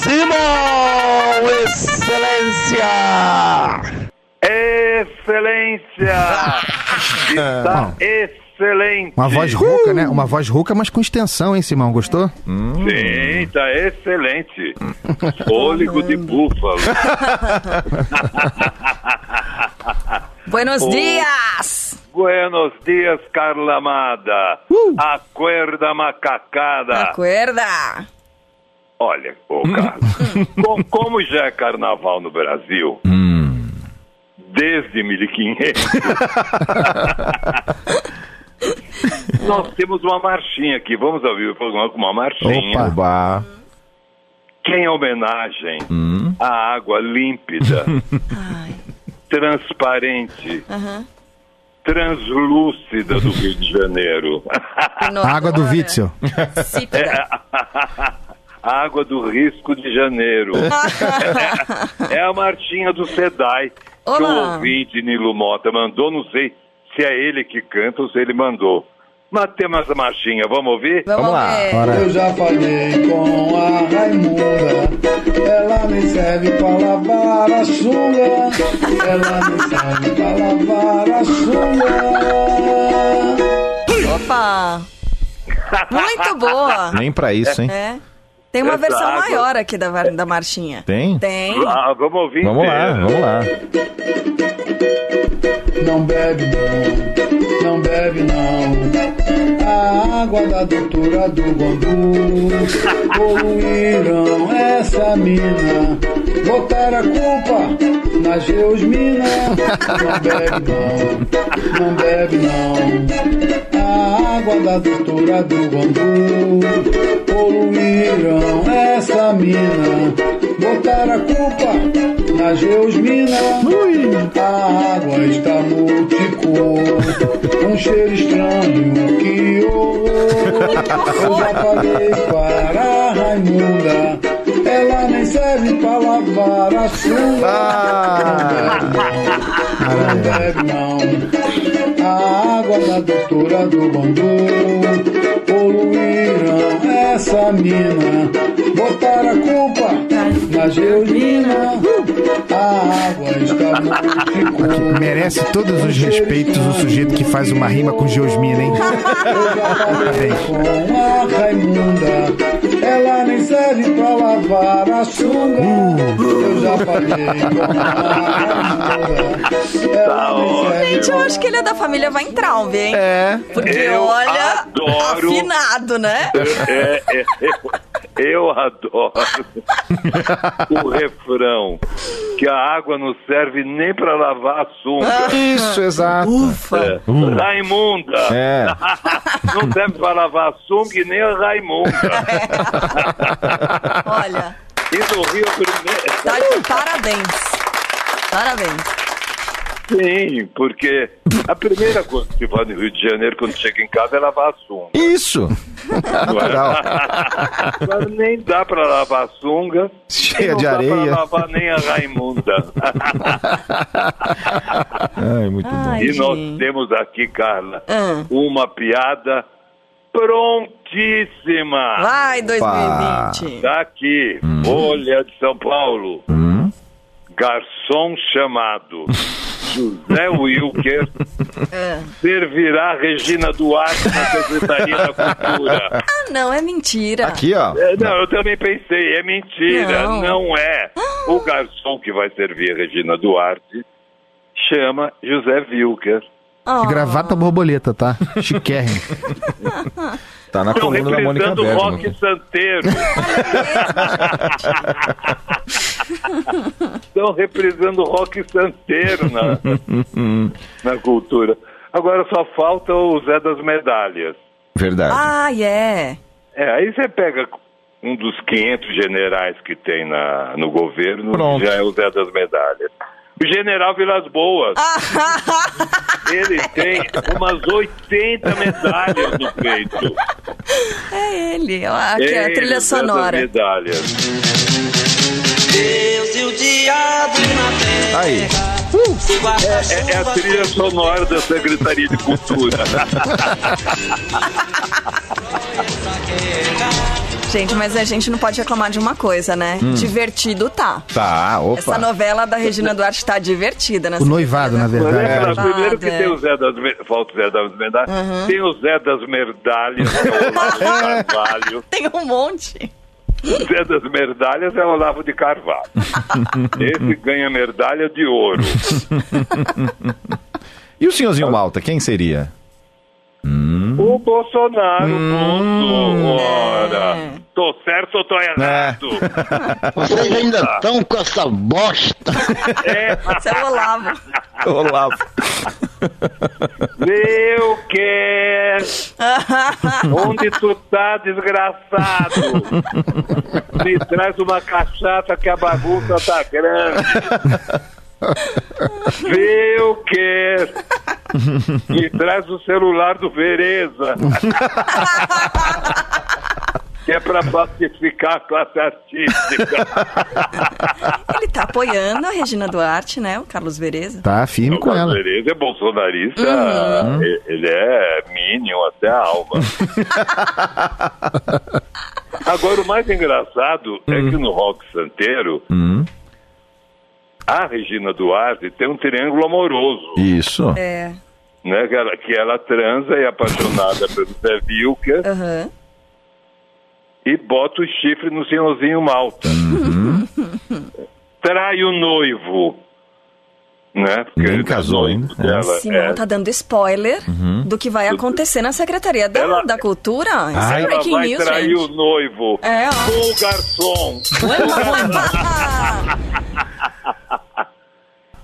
Simão, excelência! Excelência! Está excelente! Uma voz rouca, né? Uma voz rouca, mas com extensão, hein, Simão? Gostou? Sim, está excelente! Fôlego de búfalo! Buenos Oh. dias! Buenos dias, Carla Amada! Acorda macacada! Acorda! Olha, ô Carlos, com- como já é carnaval no Brasil, desde 1500, nós temos uma marchinha aqui. Vamos ouvir o programa com uma marchinha Opa! que é em homenagem à água límpida, Ai, transparente, aham. Translúcida do Rio de Janeiro. No- Água do Witzel. Insípida. A água do risco de janeiro. é a marchinha do Sedai que o Olá. ouvinte Nilo Mota mandou. Não sei se é ele que canta ou se ele mandou. Mas temos essa marchinha, vamos ouvir? Vamos, ver. Eu já falei com a Raimunda, ela me serve pra lavar a sunga, ela me serve pra lavar a sunga. Opa! Muito boa! Nem pra isso, hein? É. Tem uma Essa versão água- maior aqui da, da marchinha. Tem? Tem. Ah, vamos ouvir Vamos lá, vamos lá. Não bebe não, não bebe não. A água da doutora do bambu poluíram essa mina. Botaram a culpa na Geosmina. Não bebe não, não bebe não. A água da doutora do bambu poluíram essa mina. Botaram a culpa na Geosmina. A água está multicor, um cheiro estranho que horror. Eu já falei para a Raimunda, ela nem serve para lavar a sunga. Não bebe não, a água da doutora do Bangu poluíram essa mina. Botaram a culpa na Georgina, a água está multicor. Merece todos os respeitos o sujeito que faz uma rima com Geosmina, hein? Parabéns. com a Raimunda. Ela nem serve pra lavar a sunga. Eu já falei serve Gente, eu acho que ele é da família Weintraub, hein? É. Porque Eu olha, adoro. afinado, né? É, é, eu, eu adoro o refrão que a água não serve nem para lavar a sunga. Isso, exato. Ufa! É. Raimunda. É. Não serve para lavar a sunga e nem a Raimunda. Olha, E no Rio primeiro. tá de parabéns. Parabéns. Sim, porque a primeira coisa que faz no Rio de Janeiro quando chega em casa é lavar a sunga. Isso! Natural. Mas nem dá pra lavar a sunga. Cheia e não de dá areia. pra lavar nem a Raimunda. Ai, muito bom. Ai, e nós temos aqui, Carla, Ah. uma piada prontíssima. Vai, 2020. Tá aqui, Hum. Folha de São Paulo. Garçom chamado José Wilker Ah. servirá Regina Duarte na Secretaria da Cultura. Ah, não, é mentira. Aqui, ó. É, não, eu também pensei, é mentira, Não. não, é. O garçom que vai servir a Regina Duarte chama José Wilker. Ah. Gravata borboleta, tá? Chiquérrimo. Tá na Estão coluna da Mônica representando o Bergman. rock santeiro. Estão representando o rock santeiro na, na cultura. Agora só falta o Zé das Medalhas. Verdade. Ah, é. É, aí você pega um dos 500 generais que tem na, no governo, Pronto. já é o Zé das Medalhas. O general Vilas Boas, ele tem umas 80 medalhas no peito. É ele. Ó, Aqui é a Ele, trilha o das sonora. medalhas. Aí. É, é a trilha sonora da Secretaria de Cultura. Gente, mas a gente não pode reclamar de uma coisa, né? Hum. Divertido tá. Tá, opa. Essa novela da Regina Duarte tá divertida, né? O noivado, na verdade. é, Noivado, primeiro que é. tem o Zé das Me- falta o Zé das medalhas, tem o Zé das Merdalhas, que é o Olavo Carvalho. Tem um monte. Zé das Merdalhas é Olavo de Carvalho. Esse ganha medalha de ouro. E o senhorzinho Malta, quem seria? O Bolsonaro, ponto. Ora, tô certo ou tô errado? Vocês ainda estão com essa bosta. É, Esse é o Olavo. Olavo. eu quero. Onde tu tá, desgraçado? Me traz uma cachaça que a bagunça tá grande. Vê o que? Me traz o celular do Vereza. que é pra pacificar a classe artística. Ele tá apoiando a Regina Duarte, né? O Carlos Vereza. Tá firme O com Carlos ela. Vereza é bolsonarista, Uhum. ele é mínimo até a alma. Agora, o mais engraçado é que no rock santeiro, a Regina Duarte tem um triângulo amoroso, Isso. É. né? Que ela, que ela transa e é apaixonada pelo Zé Vilker Aham. e bota o chifre no senhorzinho Malta. Trai o noivo. Né? Porque Nem é casou noivo ainda, é. dela, Simão é. tá dando spoiler do que vai acontecer na Secretaria da, Ela- da Cultura. Isso Ai. é Ela breaking vai news, trair o gente. noivo É, ó. o garçom.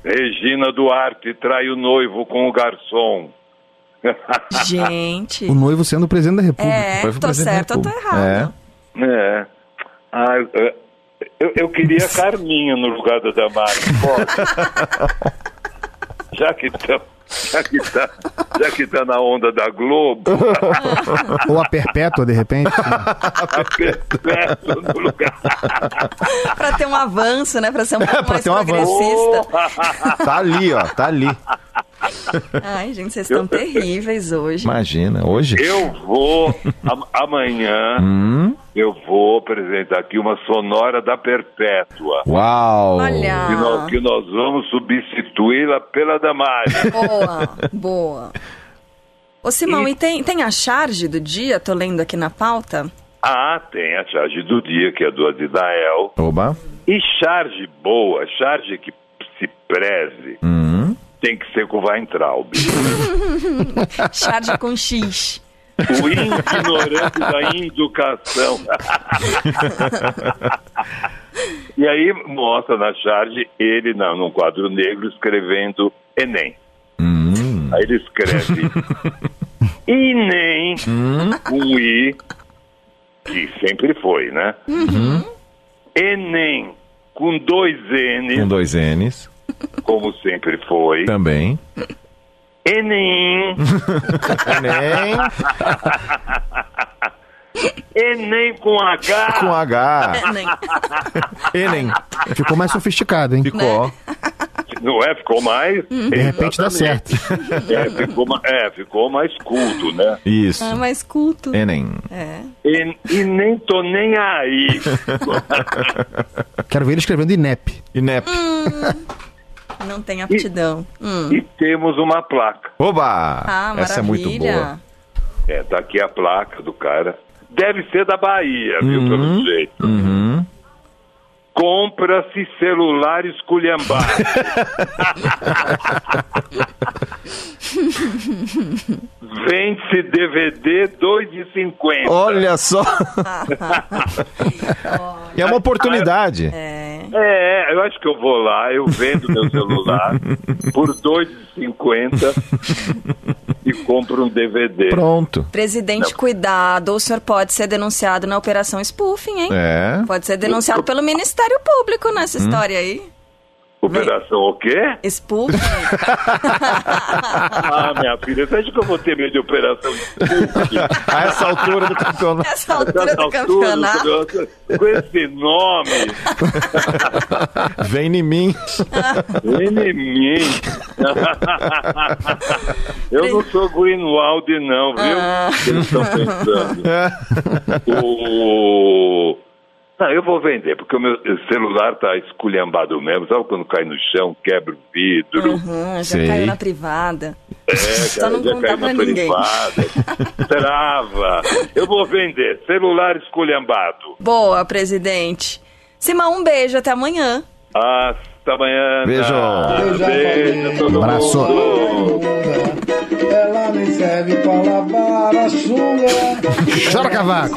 Regina Duarte trai o noivo com o garçom. gente. O noivo sendo o presidente da República. É, Foi pro tô certo ou tô errado. É. Ah, é. eu, eu queria Carminha no lugar da Damares. Já que tá, já que tá, já que tá na onda da Globo, Ou a perpétua, de repente. a perpétua no lugar. Pra ter um avanço, né? Pra ser um pouco Pra mais ter um avanço. progressista. Tá ali, ó. Tá ali. Ai, gente, vocês estão terríveis hoje. Imagina, hoje. Eu vou, am- amanhã, Hum? eu vou apresentar aqui uma sonora da Perpétua. Uau! Olha. Que nós, que nós vamos substituí-la pela Damares. Boa, boa. Ô, Simão, e, tem, tem a charge do dia? Tô lendo aqui na pauta. Ah, tem a charge do dia, que é do Adinael. Oba. E charge boa, charge que se preze, Hum? Tem que ser com o Weintraub. Charge com X. O ignorante da educação. e aí mostra na charge ele na, num quadro negro escrevendo Enem. Hum. Aí ele escreve Enem, um I, que sempre foi, né? Enem, com dois N's, Com dois N's. Como sempre foi. Também. Enem. Enem. Enem com H. Com H. Nem- Enem. Ficou mais sofisticado, hein? Ficou. Não é? Ficou mais. De repente dá certo. É ficou, é, ficou mais culto, né? Isso. Ah, mais culto. Enem. É. E, e nem tô nem aí. Quero ver ele escrevendo INEP. INEP. Não tem aptidão. Hum. e temos uma placa. Oba! Ah, maravilha. Essa é muito boa. É, tá aqui a placa do cara. Deve ser da Bahia, viu, pelo jeito. Uhum. Compra-se celular esculhambado. Vende-se DVD 2,50. Olha só. e é uma oportunidade. É, eu acho que eu vou lá, eu vendo meu celular por 2,50 e compro um DVD. Pronto. Presidente, cuidado, o senhor pode ser denunciado na operação spoofing, hein? É. Pode ser denunciado pelo Ministério Público nessa história aí. Operação o quê? Spoofing. Ah, minha filha, você acha que eu vou ter medo de operação spoofing? A essa altura do campeonato. Essa altura Nessa do altura do campeonato. Com esse nome, Vem em mim. em mim. Eu não sou Greenwald, não, viu? Ah. Eles estão pensando. O... Não, eu vou vender, porque o meu celular tá esculhambado mesmo. Sabe quando cai no chão, quebra o vidro? Uhum, já Sei. caiu na privada. É, Só não já contar caiu pra na ninguém. privada. Trava. Eu vou vender celular esculhambado. Boa, presidente. Simão, um beijo, até amanhã. Hasta amanhã. Beijo. Beijo, todo Abraço. mundo. Ela nem serve pra lavar a sunga. Chora, cavaco.